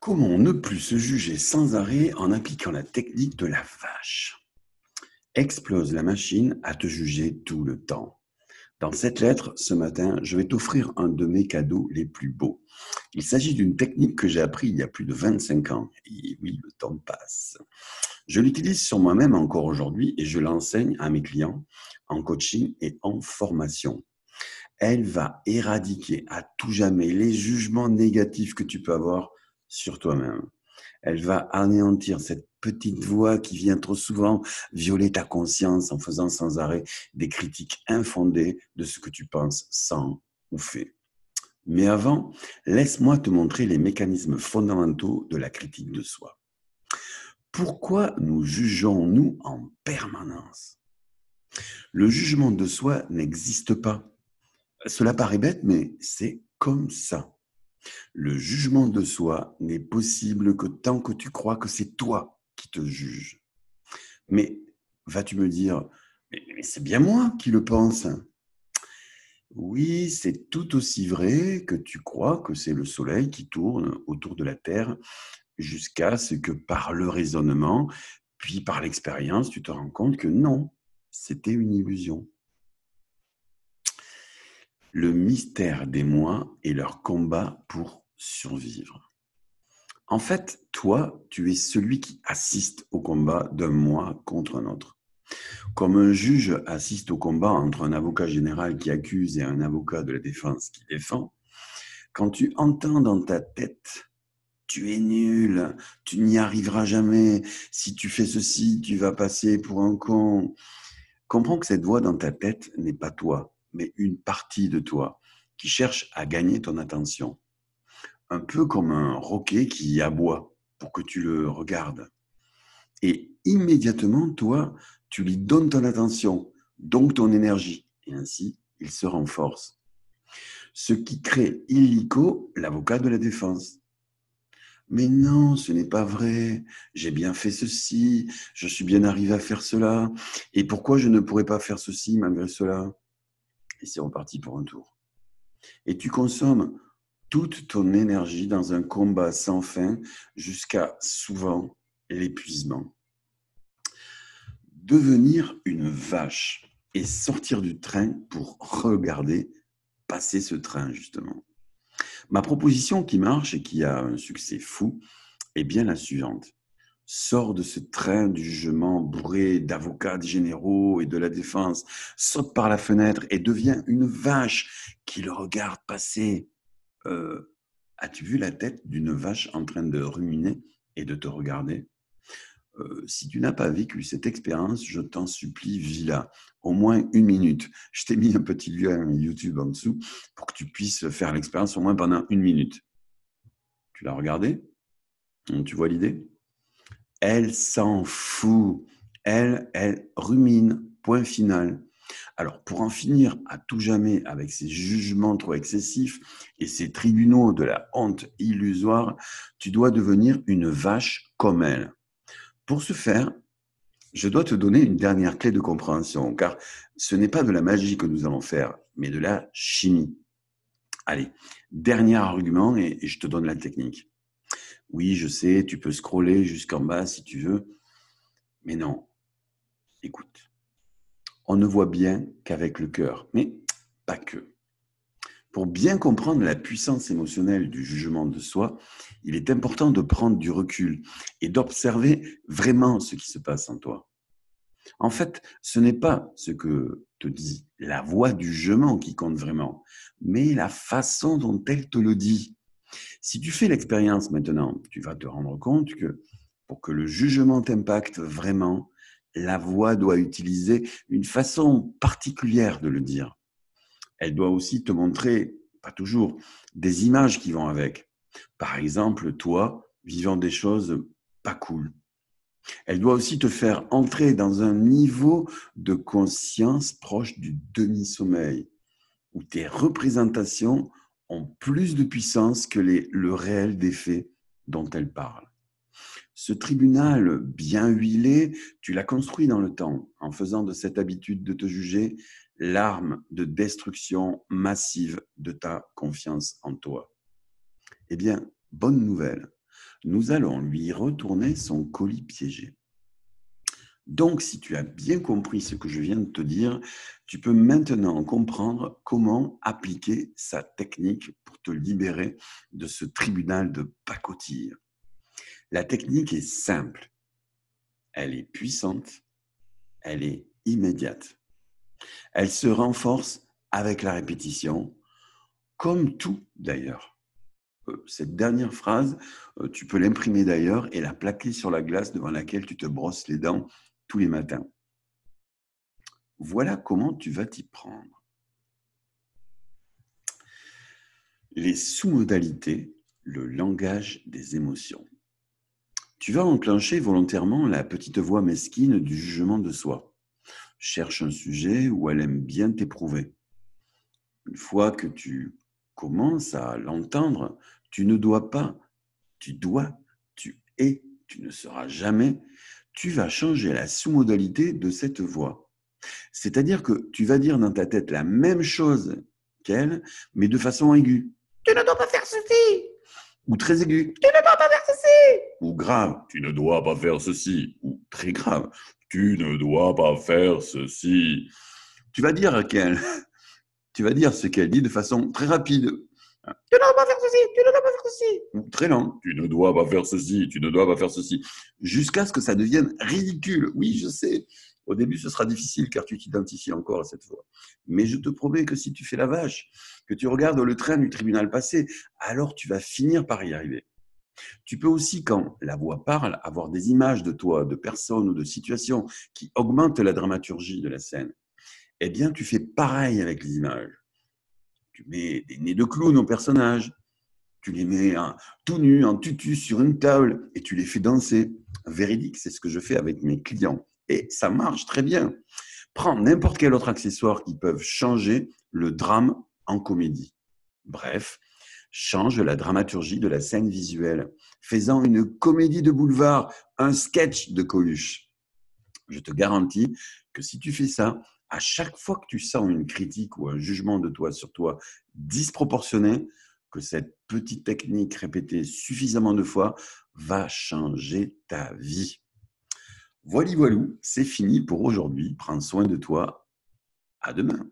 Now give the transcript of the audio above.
Comment ne plus se juger sans arrêt en appliquant la technique de la vache? Explose la machine à te juger tout le temps. Dans cette lettre, ce matin, je vais t'offrir un de mes cadeaux les plus beaux. Il s'agit d'une technique que j'ai appris il y a plus de 25 ans. Et oui, le temps passe. Je l'utilise sur moi-même encore aujourd'hui et je l'enseigne à mes clients en coaching et en formation. Elle va éradiquer à tout jamais les jugements négatifs que tu peux avoir sur toi-même. Elle va anéantir cette petite voix qui vient trop souvent violer ta conscience en faisant sans arrêt des critiques infondées de ce que tu penses sans ou fais. Mais avant, laisse-moi te montrer les mécanismes fondamentaux de la critique de soi. Pourquoi nous jugeons-nous en permanence? Le jugement de soi n'existe pas. Cela paraît bête, mais c'est comme ça. Le jugement de soi n'est possible que tant que tu crois que c'est toi qui te juge. Mais vas-tu me dire, mais, c'est bien moi qui le pense? Oui, c'est tout aussi vrai que tu crois que c'est le Soleil qui tourne autour de la Terre jusqu'à ce que par le raisonnement, puis par l'expérience, tu te rends compte que non, c'était une illusion le mystère des moi et leur combat pour survivre. En fait, toi, tu es celui qui assiste au combat d'un moi contre un autre. Comme un juge assiste au combat entre un avocat général qui accuse et un avocat de la défense qui défend, quand tu entends dans ta tête tu es nul, tu n'y arriveras jamais, si tu fais ceci, tu vas passer pour un con. Comprends que cette voix dans ta tête n'est pas toi, mais une partie de toi qui cherche à gagner ton attention. Un peu comme un roquet qui aboie pour que tu le regardes. Et immédiatement, toi, tu lui donnes ton attention, donc ton énergie, et ainsi, il se renforce. Ce qui crée illico l'avocat de la défense. Mais non, ce n'est pas vrai. J'ai bien fait ceci, je suis bien arrivé à faire cela. Et pourquoi je ne pourrais pas faire ceci malgré cela? Et c'est reparti pour un tour. Et tu consommes toute ton énergie dans un combat sans fin jusqu'à souvent l'épuisement. Devenir une vache et sortir du train pour regarder passer ce train, justement. Ma proposition qui marche et qui a un succès fou est bien la suivante sort de ce train du jugement bourré d'avocats généraux et de la défense, saute par la fenêtre et devient une vache qui le regarde passer. Euh, as-tu vu la tête d'une vache en train de ruminer et de te regarder? Euh, si tu n'as pas vécu cette expérience, je t'en supplie, vis-la. Au moins une minute. Je t'ai mis un petit lien YouTube en dessous pour que tu puisses faire l'expérience au moins pendant une minute. Tu l'as regardé Tu vois l'idée? Elle s'en fout. Elle, elle rumine. Point final. Alors, pour en finir à tout jamais avec ces jugements trop excessifs et ces tribunaux de la honte illusoire, tu dois devenir une vache comme elle. Pour ce faire, je dois te donner une dernière clé de compréhension, car ce n'est pas de la magie que nous allons faire, mais de la chimie. Allez, dernier argument et je te donne la technique. Oui, je sais, tu peux scroller jusqu'en bas si tu veux, mais non. Écoute, on ne voit bien qu'avec le cœur, mais pas que. Pour bien comprendre la puissance émotionnelle du jugement de soi, il est important de prendre du recul et d'observer vraiment ce qui se passe en toi. En fait, ce n'est pas ce que te dit la voix du jugement qui compte vraiment, mais la façon dont elle te le dit. Si tu fais l'expérience maintenant, tu vas te rendre compte que pour que le jugement t'impacte vraiment, la voix doit utiliser une façon particulière de le dire. Elle doit aussi te montrer, pas toujours, des images qui vont avec. Par exemple, toi, vivant des choses pas cool. Elle doit aussi te faire entrer dans un niveau de conscience proche du demi-sommeil, où tes représentations ont plus de puissance que le réel des faits dont elle parle. Ce tribunal bien huilé, tu l'as construit dans le temps en faisant de cette habitude de te juger l'arme de destruction massive de ta confiance en toi. Eh bien, bonne nouvelle. nous allons lui retourner son colis piégé. Donc, si tu as bien compris ce que je viens de te dire, tu peux maintenant comprendre comment appliquer sa technique pour te libérer de ce tribunal de pacotille. La technique est simple, elle est puissante, elle est immédiate. Elle se renforce avec la répétition, comme tout d'ailleurs. Euh, cette dernière phrase, euh, tu peux l'imprimer d'ailleurs et la plaquer sur la glace devant laquelle tu te brosses les dents tous les matins. Voilà comment tu vas t'y prendre. Les sous-modalités, le langage des émotions. Tu vas enclencher volontairement la petite voix mesquine du jugement de soi. Cherche un sujet où elle aime bien t'éprouver. Une fois que tu commences à l'entendre, tu ne dois pas, tu dois, tu es, tu ne seras jamais tu vas changer la sous-modalité de cette voix. C'est-à-dire que tu vas dire dans ta tête la même chose qu'elle, mais de façon aiguë. Tu ne dois pas faire ceci. Ou très aiguë. Tu ne dois pas faire ceci. Ou grave. Tu ne dois pas faire ceci. Ou très grave. Tu ne dois pas faire ceci. Tu vas dire qu'elle. Tu vas dire ce qu'elle dit de façon très rapide. Tu ne dois pas faire ceci, tu ne dois pas faire ceci. Très lent. Tu ne dois pas faire ceci, tu ne dois pas faire ceci. Jusqu'à ce que ça devienne ridicule. Oui, je sais. Au début, ce sera difficile car tu t'identifies encore à cette voix. Mais je te promets que si tu fais la vache, que tu regardes le train du tribunal passé, alors tu vas finir par y arriver. Tu peux aussi, quand la voix parle, avoir des images de toi, de personnes ou de situations qui augmentent la dramaturgie de la scène. Eh bien, tu fais pareil avec les images tu mets des nez de clown aux personnages, tu les mets tout nus, en tutu, sur une table, et tu les fais danser. Véridique, c'est ce que je fais avec mes clients. Et ça marche très bien. Prends n'importe quel autre accessoire qui peuvent changer le drame en comédie. Bref, change la dramaturgie de la scène visuelle, faisant une comédie de boulevard, un sketch de Coluche. Je te garantis que si tu fais ça, à chaque fois que tu sens une critique ou un jugement de toi sur toi disproportionné, que cette petite technique répétée suffisamment de fois va changer ta vie. Voilà, voilou, c'est fini pour aujourd'hui. Prends soin de toi. À demain.